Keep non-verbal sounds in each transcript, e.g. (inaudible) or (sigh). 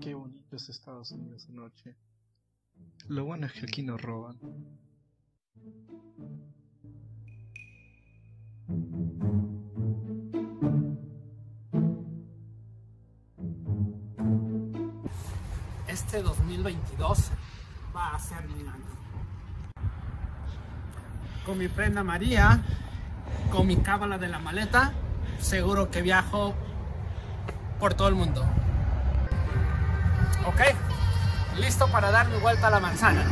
Qué bonito es Estados Unidos de noche. Lo bueno es que aquí no roban. Este 2022 va a ser mi año. Con mi prenda María, con mi cábala de la maleta, seguro que viajo por todo el mundo. ¿Ok? Listo para dar mi vuelta a la manzana.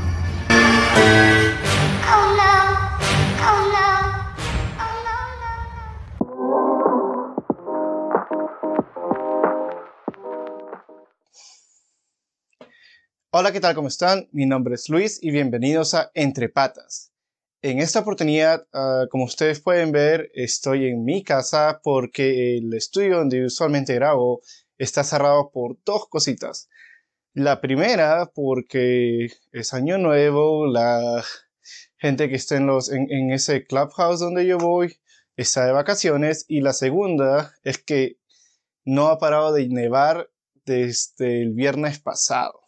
Hola, ¿qué tal? ¿Cómo están? Mi nombre es Luis y bienvenidos a Entre Patas. En esta oportunidad, ah, como ustedes pueden ver, estoy en mi casa porque el estudio donde usualmente grabo está cerrado por dos cositas. La primera, porque es año nuevo, la gente que está en, los, en, en ese clubhouse donde yo voy está de vacaciones. Y la segunda es que no ha parado de nevar desde el viernes pasado.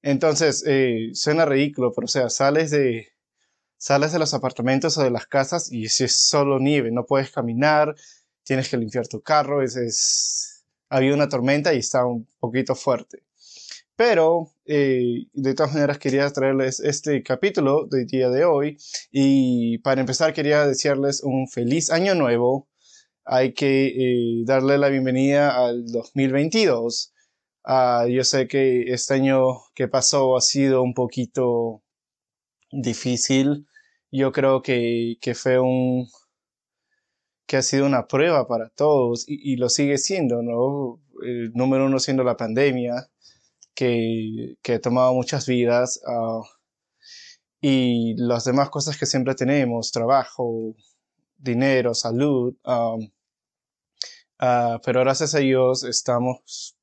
Entonces, eh, suena ridículo, pero o sea, sales de, sales de los apartamentos o de las casas y si es solo nieve, no puedes caminar, tienes que limpiar tu carro, es, es... había una tormenta y está un poquito fuerte. Pero, eh, de todas maneras, quería traerles este capítulo del día de hoy y para empezar quería desearles un feliz año nuevo. Hay que eh, darle la bienvenida al 2022. Ah, yo sé que este año que pasó ha sido un poquito difícil. Yo creo que, que fue un que ha sido una prueba para todos y, lo sigue siendo, ¿no? El número uno siendo la pandemia, que, que ha tomado muchas vidas, ah, y las demás cosas que siempre tenemos, trabajo, dinero, salud, um, ah, pero gracias a Dios estamos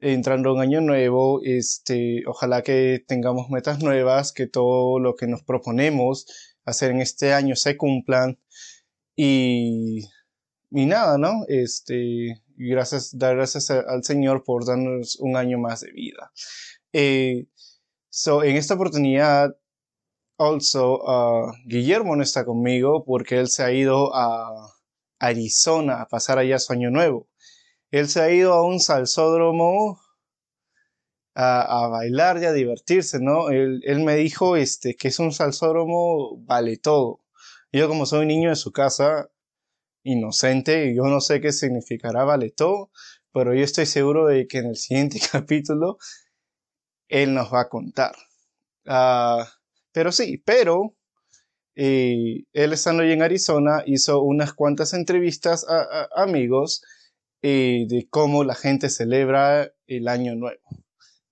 entrando un año nuevo, este, ojalá que tengamos metas nuevas, que todo lo que nos proponemos hacer en este año se cumplan y, y nada, ¿no? Este, gracias, dar gracias a- al Señor por darnos un año más de vida. Eh, so, en esta oportunidad, also, ah, Guillermo no está conmigo porque él se ha ido a Arizona a pasar allá su año nuevo. Él se ha ido a un salsódromo a, bailar y a divertirse, ¿no? Él, me dijo este, que es un salsódromo vale todo. Yo como soy niño de su casa, inocente, yo no sé qué significará vale todo, pero yo estoy seguro de que en el siguiente (laughs) capítulo él nos va a contar. Ah, pero sí, pero eh, él estando allí en Arizona hizo unas cuantas entrevistas a amigos eh, de cómo la gente celebra el año nuevo.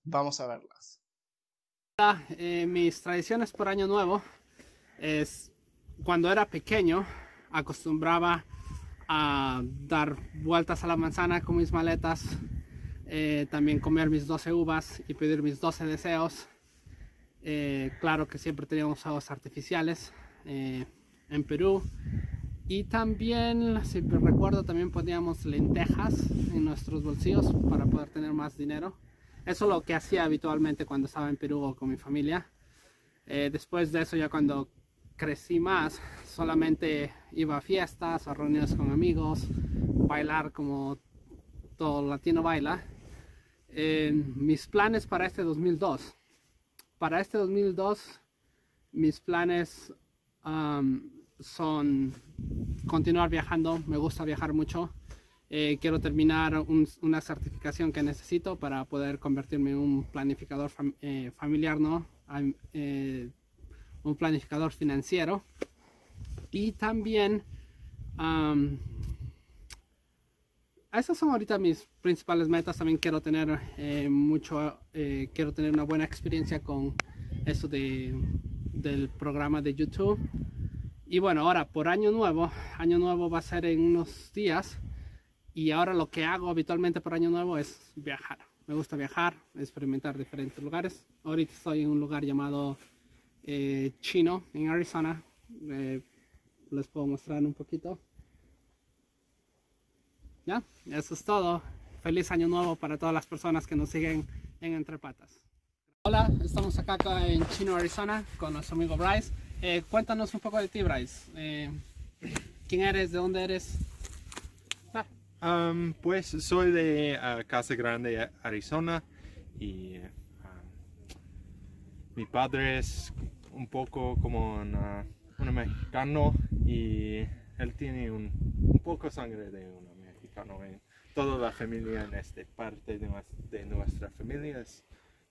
Vamos a verlas. Eh, mis tradiciones por año nuevo es cuando era pequeño acostumbraba a dar vueltas a la manzana con mis maletas, eh, también comer mis 12 uvas y pedir mis 12 deseos. Eh, claro que siempre teníamos fuegos artificiales eh, en Perú. Y también, si recuerdo, también poníamos lentejas en nuestros bolsillos para poder tener más dinero. Eso es lo que hacía habitualmente cuando estaba en Perú con mi familia. Eh, después de eso, ya cuando crecí más, solamente iba a fiestas, a reuniones con amigos, bailar como todo latino baila. Mis planes para este 2002. Para este 2002, mis planes am, son continuar viajando. Me gusta viajar mucho. Eh, quiero terminar un- una certificación que necesito para poder convertirme en un planificador eh, familiar, ¿no? Eh, un planificador financiero. Y también, am, esas son ahorita mis principales metas. También quiero tener mucho, quiero tener una buena experiencia con eso de, del programa de YouTube. Y bueno, ahora por año nuevo, año nuevo va a ser en unos días. Y ahora lo que hago habitualmente por año nuevo es viajar. Me gusta viajar, experimentar diferentes lugares. Ahorita estoy en un lugar llamado eh, Chino, en Arizona. Eh, les puedo mostrar un poquito. Ya, eso es todo. Feliz año nuevo para todas las personas que nos siguen en Entre Patas. Hola, estamos acá en Chino, Arizona, con nuestro amigo Bryce. Eh, cuéntanos un poco de ti, Bryce. Eh, ¿Quién eres? ¿De dónde eres? Um, pues soy de ah, Casa Grande, Arizona y um, mi padre es un poco como una- un mexicano y él tiene un, un poco sangre de un mexicano en toda la familia en esta parte de, de nuestra familia es-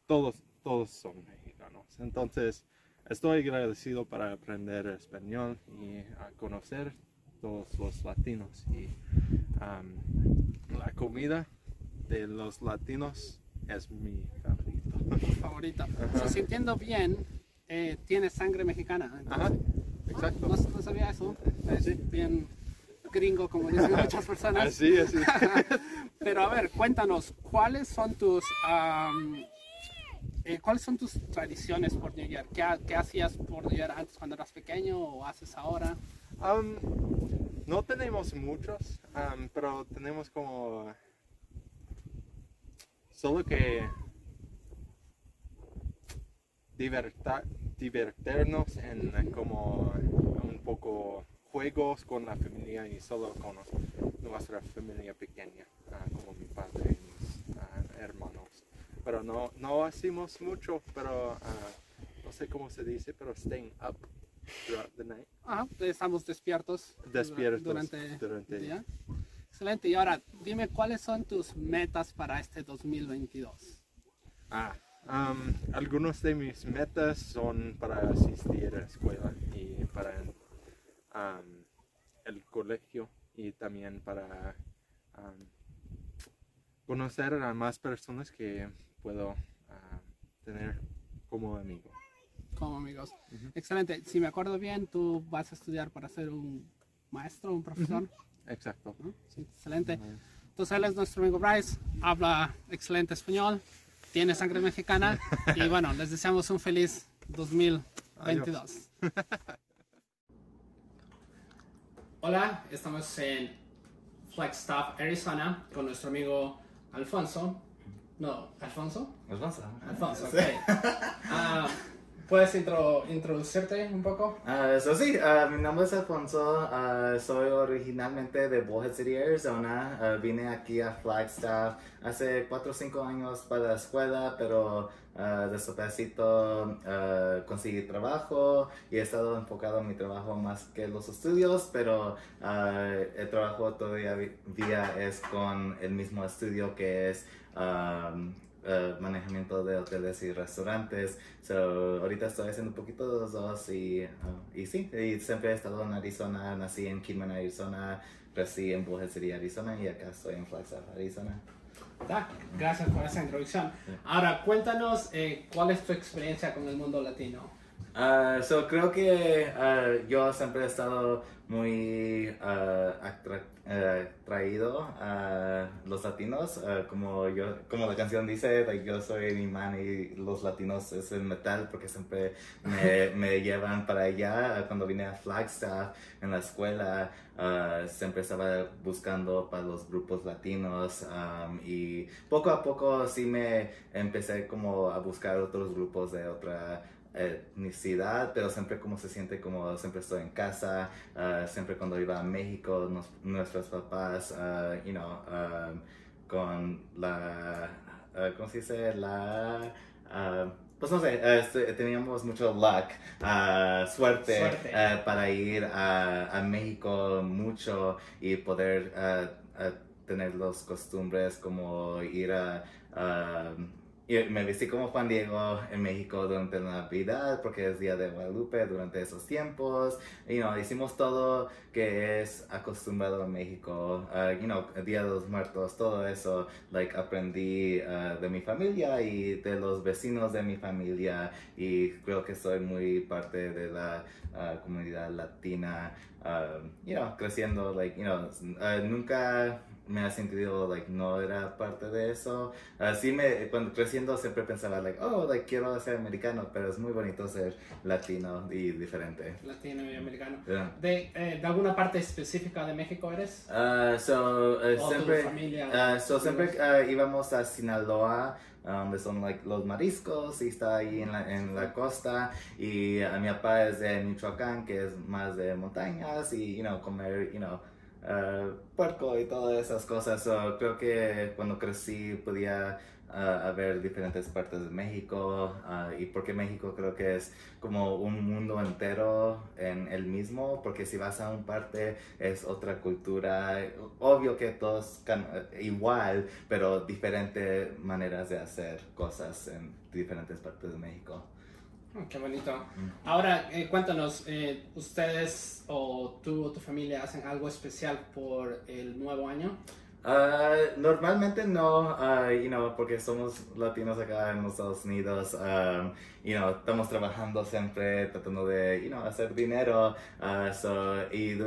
todos todos son mexicanos entonces estoy agradecido para aprender español y a conocer todos los latinos y la comida de los latinos es mi favorito. Favorita. Si entiendo bien, eh, tienes sangre mexicana. Ajá, exacto. No, no sabía eso. Es bien gringo, como dicen (laughs) muchas personas. Así, así. (laughs) Pero a ver, cuéntanos, ¿cuáles son tus am, eh, cuáles son tus tradiciones por New Year? ¿Qué, ha- qué hacías por New Year antes cuando eras pequeño o haces ahora? No tenemos muchos, pero tenemos como solo que divertirnos en eh, como un poco juegos con la familia y solo con nuestra familia pequeña, ah, como mi padre y mis ah, hermanos. Pero no, no hacemos mucho, pero ah, no sé cómo se dice, pero staying up throughout the night. Ajá, estamos despiertos. Despiertos durante, durante el día. Excelente. Y ahora, dime cuáles son tus metas para este 2022. Ah, um, algunos de mis metas son para asistir a la escuela y para um, el colegio y también para um, conocer a más personas que puedo ah, tener como amigo. como amigos. Excelente. Si me acuerdo bien, tú vas a estudiar para ser un maestro, un profesor. Exacto. ¿no? Sí, excelente. Entonces él es nuestro amigo Bryce, habla excelente español, tiene sangre mexicana (laughs) y bueno, les deseamos un feliz 2022. (laughs) Hola, estamos en Flagstaff, Arizona, con nuestro amigo Alfonso. No, Alfonso? Alfonso. Alfonso, ok. (laughs) Ah, ¿Puedes intro- introducirte un poco? Ah, sí, ah, mi nombre es Alfonso, ah, soy originalmente de Bullhead City, Arizona. Vine aquí a Flagstaff hace 4 o 5 años para la escuela, pero despacito ah, conseguí trabajo y he estado enfocado en mi trabajo más que los estudios, pero el trabajo todavía es con el mismo estudio que es... ah, eh, manejamiento de hoteles y restaurantes. So, ahorita estoy haciendo un poquito de los dos y, uh, y sí, y siempre he estado en Arizona, nací en Kidman, Arizona, crecí en Bullhead City, Arizona y acá estoy en Flagstaff, Arizona. Gracias por esa introducción. Ahora, cuéntanos eh, cuál es tu experiencia con el mundo latino. Ah, so, creo que ah, yo siempre he estado muy atra- eh, atraído a los latinos, como yo, como la canción dice, like, yo soy mi man y los latinos es el metal porque siempre me, (laughs) me llevan para allá. Cuando vine a Flagstaff en la escuela, siempre estaba buscando para los grupos latinos um, y poco a poco sí me empecé como a buscar otros grupos de otra etnicidad, pero siempre como se siente como siempre estoy en casa, ah, siempre cuando iba a México, nos- nuestros papás, ah, you know, um, con la, ah, ¿cómo se dice? La, pues no sé, este, teníamos mucho luck, suerte, Suerte. para ir a, a México mucho y poder tener las costumbres como ir a... a y me vestí como Juan Diego en México durante la Navidad porque es Día de Guadalupe durante esos tiempos. You know, hicimos todo que es acostumbrado en México. Uh, you know, Día de los Muertos, todo eso. Like, aprendí uh, de mi familia y de los vecinos de mi familia y creo que soy muy parte de la uh, comunidad latina. um, you know, creciendo, like, you know, nunca me ha sentido, like, no era parte de eso. Así me, cuando creciendo siempre pensaba, like, oh, like, quiero ser americano, pero es muy bonito ser latino y diferente. Latino y americano. Yeah. ¿De, eh, ¿De alguna parte específica de México eres? Ah, so, eh, ¿O tu siempre, familia? ah, so, siempre ah, íbamos a Sinaloa, donde son like, los mariscos, y está ahí en la, en la costa. Y a mi papá es de Michoacán, que es más de montañas, y, you know, comer, you know, ah, puerco y todas esas cosas. So, creo que cuando crecí podía ah, ver diferentes partes de México, ah, y porque México creo que es como un mundo entero en el mismo, porque si vas a un parte es otra cultura, obvio que todos eh, igual, pero diferentes maneras de hacer cosas en diferentes partes de México. Oh, qué bonito. Ahora, eh, cuéntanos, eh, ¿ustedes o tú o tu familia hacen algo especial por el nuevo año? Ah, normalmente no, ah, you porque somos latinos acá en los Estados Unidos, um, you know, estamos trabajando siempre tratando de, you hacer dinero, y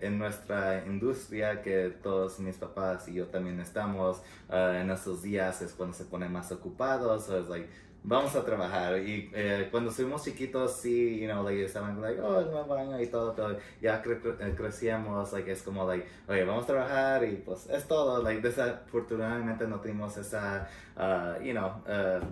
en nuestra industria que todos mis papás y yo también estamos, en esos días es cuando se ponen más ocupados, vamos a trabajar. Y eh, cuando fuimos chiquitos sí, you know, like, estaban like, oh, el nuevo año y todo, pero ya cre- cre- eh, crecíamos, like, es como, like, oye, vamos a trabajar y pues es todo, like, desafortunadamente no tuvimos esa, uh, you know, uh,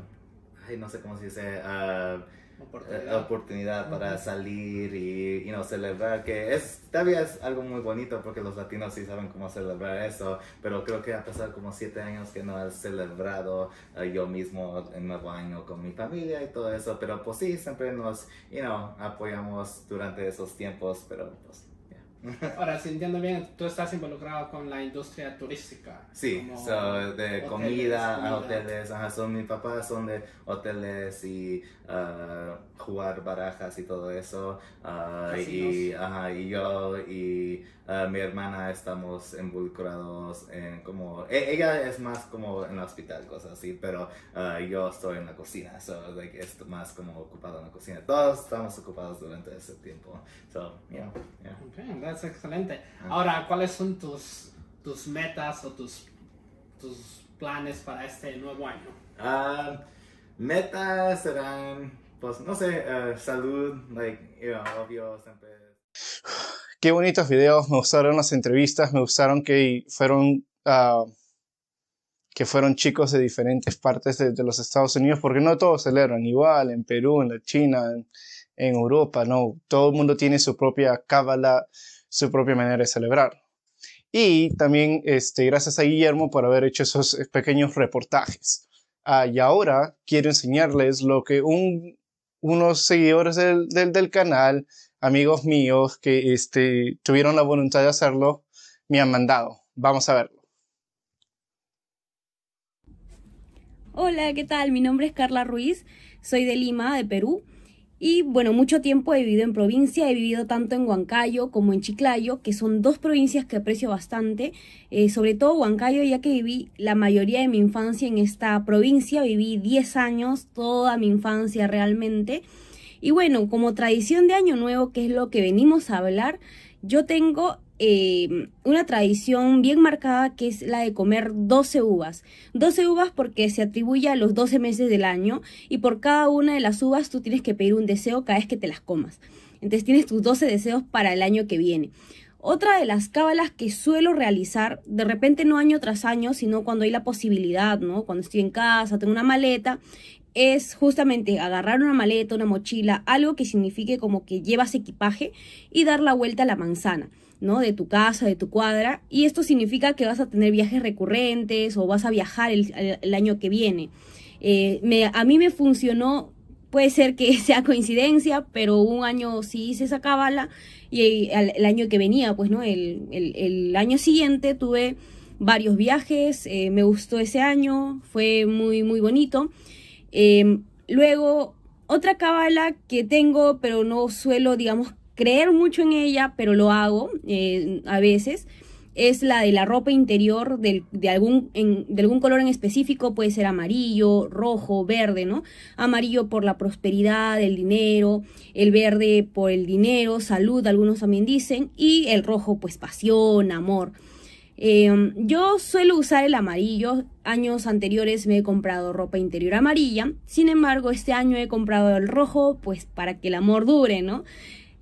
ay, no sé cómo se dice, uh, Oportunidad. oportunidad para salir y you know, celebrar, que es, todavía es algo muy bonito porque los latinos sí saben cómo celebrar eso, pero creo que ha pasado como siete años que no he celebrado eh, yo mismo el nuevo año con mi familia y todo eso, pero pues sí, siempre nos, you know, apoyamos durante esos tiempos, pero pues. (laughs) Ahora, si entiendo bien, tú estás involucrado con la industria turística. Sí, so, de hoteles, comida comida. hoteles, ajá, son mis papás son de hoteles y ah, jugar barajas y todo eso, ah, y, ajá, y yo y ah, mi hermana estamos involucrados en como, e- ella es más como en el hospital, cosas así, pero yo estoy en la cocina, so, like, es más como ocupado en la cocina, todos estamos ocupados durante ese tiempo, so, yeah, yeah. Ok, that's excelente. Ah. Ahora, ¿cuáles son tus, tus metas o tus, tus planes para este nuevo año? Ah, metas serán, pues, no sé, eh, salud, like, you know, obvio, siempre. (sighs) Qué bonitos videos, me gustaron las entrevistas, me gustaron que fueron, ah, que fueron chicos de diferentes partes de, de los Estados Unidos, porque no todos celebran igual, en Perú, en la China, en, en Europa, no, todo el mundo tiene su propia cábala, su propia manera de celebrar. Y también este, gracias a Guillermo por haber hecho esos eh, pequeños reportajes. Ah, y ahora quiero enseñarles lo que un- unos seguidores del, del, del canal, amigos míos que este, tuvieron la voluntad de hacerlo, me han mandado. Vamos a verlo. Hola, ¿qué tal? Mi nombre es Carla Ruiz, soy de Lima, de Perú. Y bueno, mucho tiempo he vivido en provincia, he vivido tanto en Huancayo como en Chiclayo, que son dos provincias que aprecio bastante, eh, sobre todo Huancayo, ya que viví la mayoría de mi infancia en esta provincia, viví 10 años, toda mi infancia realmente. Y bueno, como tradición de Año Nuevo, que es lo que venimos a hablar, yo tengo eh, una tradición bien marcada que es la de comer 12 uvas. 12 uvas porque se atribuye a los 12 meses del año y por cada una de las uvas tú tienes que pedir un deseo cada vez que te las comas. Entonces tienes tus 12 deseos para el año que viene. Otra de las cábalas que suelo realizar, de repente no año tras año, sino cuando hay la posibilidad, ¿no? Cuando estoy en casa, tengo una maleta, es justamente agarrar una maleta, una mochila, algo que signifique como que llevas equipaje y dar la vuelta a la manzana. ¿no? De tu casa, de tu cuadra. Y esto significa que vas a tener viajes recurrentes o vas a viajar el, el- año que viene. Eh, me- a mí me funcionó, puede ser que (laughs) sea coincidencia, pero un año sí hice esa cábala y el, año que venía, pues, ¿no? El año siguiente tuve varios viajes, eh, me gustó ese año, fue muy, muy bonito. Eh, luego, otra cábala que tengo, pero no suelo, digamos, creer mucho en ella, pero lo hago eh, a veces, es la de la ropa interior de, algún, de algún color en específico, puede ser amarillo, rojo, verde, ¿no? Amarillo por la prosperidad, el dinero, el verde por el dinero, salud, algunos también dicen, y el rojo, pues pasión, amor. Eh, yo suelo usar el amarillo. Años anteriores me he comprado ropa interior amarilla. Sin embargo, este año he comprado el rojo, pues para que el amor dure, ¿no?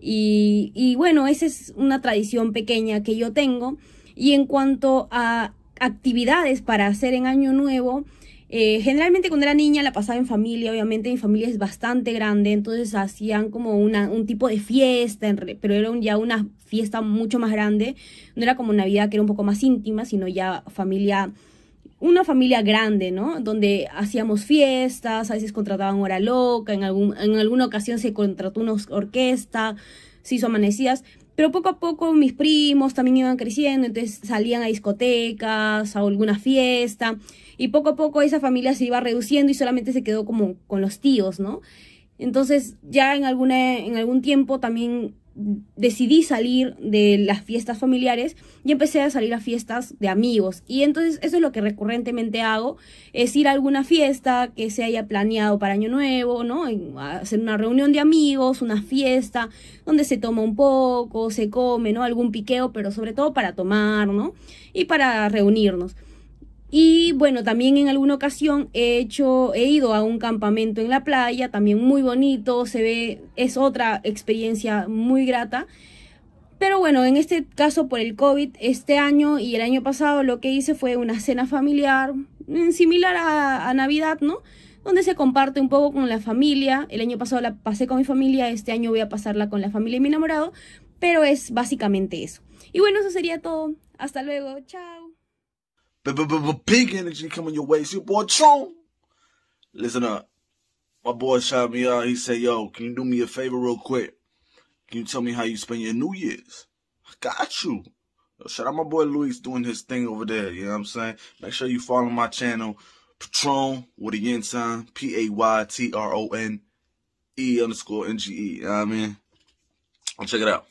Y, bueno, esa es una tradición pequeña que yo tengo. Y en cuanto a actividades para hacer en Año Nuevo, eh, generalmente cuando era niña la pasaba en familia, obviamente mi familia es bastante grande, entonces hacían como una, un tipo de fiesta, pero era un- ya una fiesta mucho más grande, no era como Navidad que era un poco más íntima, sino ya familia, una familia grande, ¿no? Donde hacíamos fiestas, a veces contrataban hora loca, en, algún, en alguna ocasión se contrató una orquesta, se hizo amanecidas, pero poco a poco mis primos también iban creciendo, entonces salían a discotecas, a alguna fiesta, y poco a poco esa familia se iba reduciendo y solamente se quedó como con los tíos, ¿no? Entonces ya en, alguna, en algún tiempo también decidí salir de las fiestas familiares y empecé a salir a fiestas de amigos. Y entonces eso es lo que recurrentemente hago, es ir a alguna fiesta que se haya planeado para Año Nuevo, ¿no? Hacer una reunión de amigos, una fiesta, donde se toma un poco, se come, ¿no? Algún piqueo, pero sobre todo para tomar, ¿no? Y para reunirnos. Y bueno, también en alguna ocasión he hecho, he ido a un campamento en la playa, también muy bonito, se ve, es otra experiencia muy grata. Pero bueno, en este caso por el COVID, este año y el año pasado lo que hice fue una cena familiar mm, similar a, Navidad, ¿no? Donde se comparte un poco con la familia. El año pasado la pasé con mi familia, este año voy a pasarla con la familia de mi enamorado, pero es básicamente eso. Y bueno, eso sería todo. Hasta luego, chao. Big energy coming your way. It's your boy Tron. Listen up. My boy shot me out. He said, yo, can you do me a favor real quick? Can you tell me how you spend your New Year's? I got you. Yo, shout out my boy Luis doing his thing over there. You know what I'm saying? Make sure you follow my channel, Patron with a yen sign, P A Y T R O N E underscore N G E. You know what I mean? And check it out.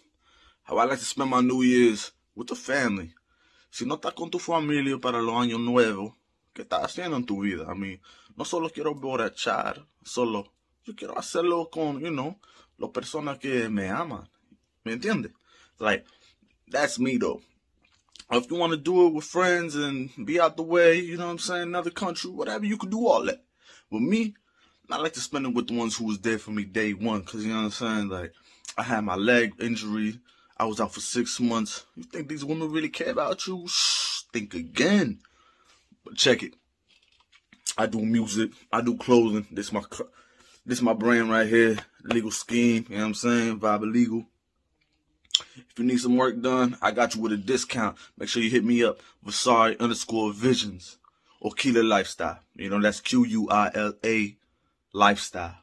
How I like to spend my New Year's with the family. Si no estás con tu familia para los años nuevos, ¿qué estás haciendo en tu vida? A mí, no solo quiero borrachar, solo yo quiero hacerlo con, you know, las personas que me aman. ¿Me entiendes? Like, that's me though. If you want to do it with friends and be out the way, you know what I'm saying, another country, whatever, you can do all that. With me, I like to spend it with the ones who was there for me day one, because you know what I'm saying? Like, I had my leg injury. I was out for six months. You think these women really care about you? Shh, think again. But check it. I do music. I do clothing. This my this my brand right here. Legal scheme. You know what I'm saying? Vibe legal. If you need some work done, I got you with a discount. Make sure you hit me up. Vasari underscore visions or Keela Lifestyle. You know, that's Q U I L A lifestyle.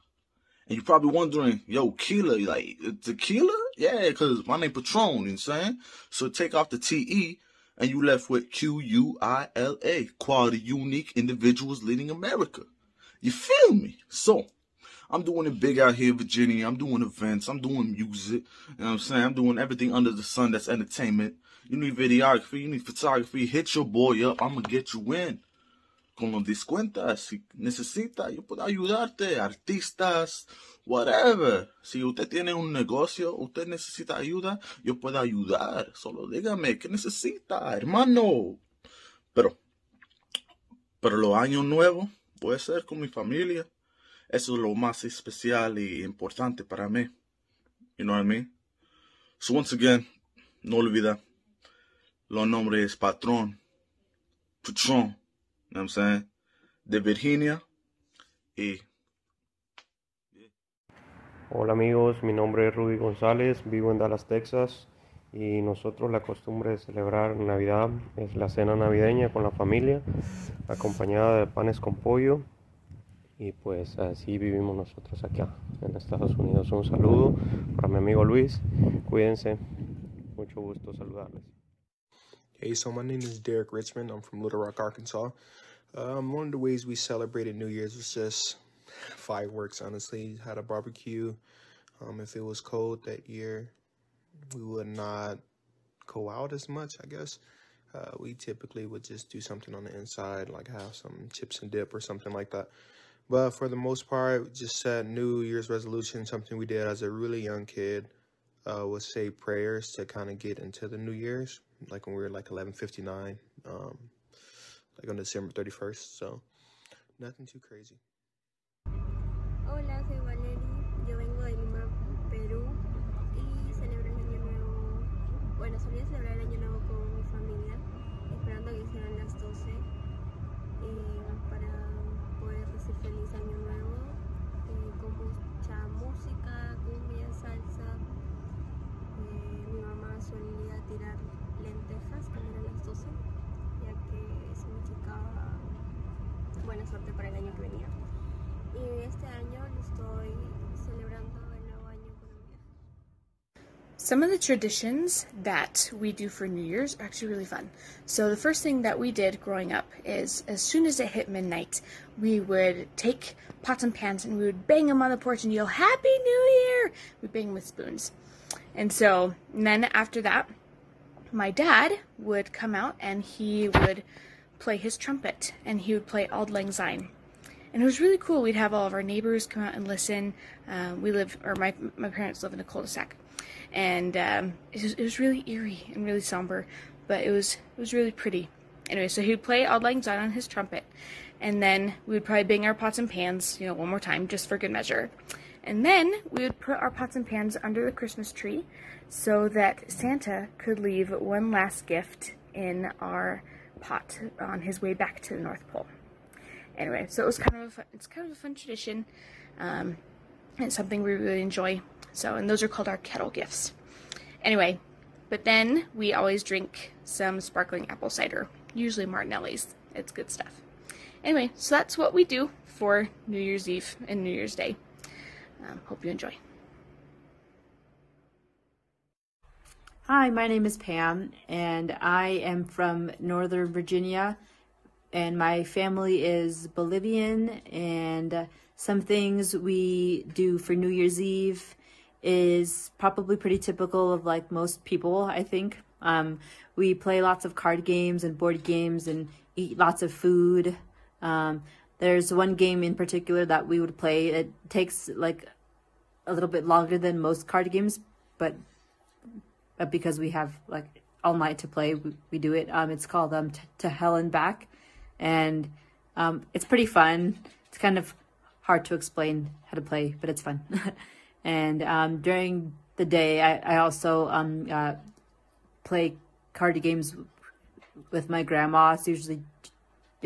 And you're probably wondering, yo, Keela, like uh, tequila? Yeah, because my name Patron, you know I'm saying? So take off the T-E and you left with Q-U-I-L-A. Quality, unique individuals leading America. You feel me? So, I'm doing it big out here in Virginia. I'm doing events. I'm doing music. You know what I'm saying? I'm doing everything under the sun that's entertainment. You need videography. You need photography. Hit your boy up. I'm going to get you in. con los descuentas. Si necesita, yo puedo ayudarte. Artistas, whatever. Si usted tiene un negocio, usted necesita ayuda, yo puedo ayudar. Solo dígame, ¿qué necesita, hermano? Pero, pero los años nuevos, puede ser con mi familia. Eso es lo más especial y importante para mí. You know what I mean? So once again, no olvida, los nombres es Patrón, Patron, you know what I'm saying? De Virginia y Hola amigos, mi nombre es Rudy González, vivo en Dallas, Texas y nosotros la costumbre de celebrar Navidad es la cena navideña con la familia, acompañada de panes con pollo y pues así vivimos nosotros acá en Estados Unidos. Un saludo para mi amigo Luis, cuídense, mucho gusto saludarles. Hey, so my name is Derek Richmond. I'm from Little Rock, Arkansas. Um, one of the ways we celebrated New Year's was just fireworks, honestly. Had a barbecue. Um, if it was cold that year, we would not go out as much, I guess. Uh, we typically would just do something on the inside, like have some chips and dip or something like that. But for the most part, just set New Year's resolution, something we did as a really young kid, uh, was say prayers to kind of get into the New Year's. like when we were like 11:59, um, like on December 31st. So nothing too crazy. Hola, soy Valerie. Yo vengo de Lima, Perú y celebro el Año Nuevo. Bueno, solía celebrar el Año este año lo estoy celebrando el nuevo año. Some of the traditions that we do for New Year's are actually really fun. So, the first thing that we did growing up is as soon as it hit midnight, we would take pots and pans and we would bang them on the porch and yell, Happy New Year! We bang with spoons. And so, and then after that, my dad would come out and he would play his trumpet and he would play Auld Lang Syne. And it was really cool. We'd have all of our neighbors come out and listen. Um, we live, or my my parents live in a cul-de-sac, and um, it, was, it was really eerie and really somber, but it was it was really pretty. Anyway, so he'd play Auld Lang Syne on his trumpet, and then we would probably bang our pots and pans, you know, one more time just for good measure. And then we would put our pots and pans under the Christmas tree so that Santa could leave one last gift in our pot on his way back to the North Pole. Anyway, so it was kind of a fun, it's kind of a fun tradition. Um, and something we really enjoy. So, and those are called our kettle gifts. Anyway, but then we always drink some sparkling apple cider, usually Martinelli's. It's good stuff. Anyway, so that's what we do for New Year's Eve and New Year's Day. Um, hope you enjoy. Hi, my name is Pam, and I am from Northern Virginia, and my family is Bolivian. And some things we do for New Year's Eve is probably pretty typical of like most people, I think. Um, we play lots of card games and board games and eat lots of food. Um, there's one game in particular that we would play. It takes like a little bit longer than most card games, but uh, because we have like all night to play, we, we do it. Um, it's called um t- to Hell and Back, and um, it's pretty fun. It's kind of hard to explain how to play, but it's fun. (laughs) and um, during the day, I, I also um uh, play card games with my grandma. It's usually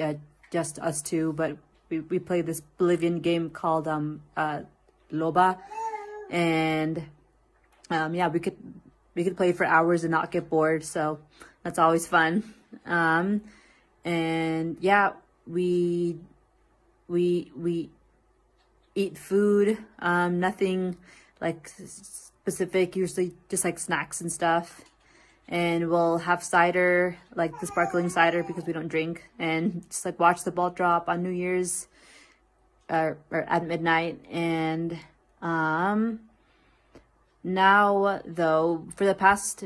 uh, just us two, but we, we play this Bolivian game called um uh Loba, and um yeah, we could we could play for hours and not get bored, so that's always fun. (laughs) Um, and yeah, we we we eat food. Um, nothing like specific. Usually just like snacks and stuff. And we'll have cider, like the sparkling cider, because we don't drink, and just like watch the ball drop on New Year's, uh, or at midnight. And um, now though for the past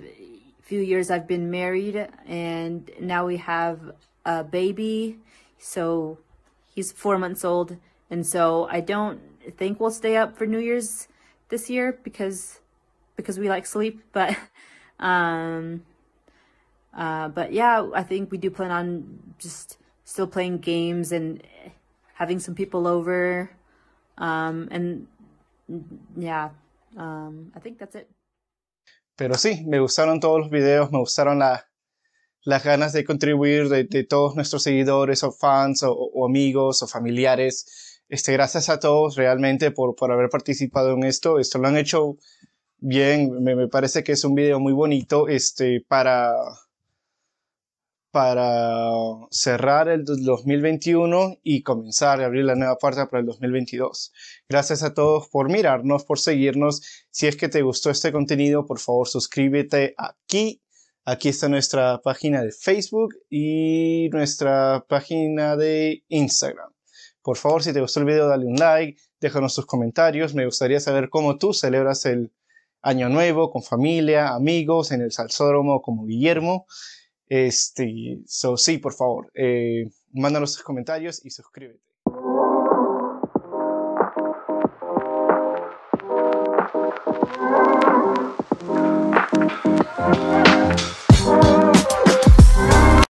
few years i've been married and now we have a baby so he's four months old and so i don't think we'll stay up for new year's this year because because we like sleep (laughs) but um uh but yeah i think we do plan on just still playing games and having some people over um and yeah um i think that's it. Pero sí, me gustaron todos los videos, me gustaron la- las ganas de contribuir de, todos nuestros seguidores o fans o, amigos o familiares. Este, gracias a todos realmente por, por haber participado en esto. Esto lo han hecho bien, me, me parece que es un video muy bonito este, para, para cerrar el 2021 y comenzar a abrir la nueva puerta para el 2022. Gracias a todos por mirarnos, por seguirnos. Si es que te gustó este contenido, por favor suscríbete aquí. Aquí está nuestra página de Facebook y nuestra página de Instagram. Por favor, si te gustó el video, dale un like, déjanos tus comentarios. Me gustaría saber cómo tú celebras el Año Nuevo con familia, amigos, en el Salsódromo como Guillermo. Este, so, sí, por favor, eh, mándanos tus comentarios y suscríbete.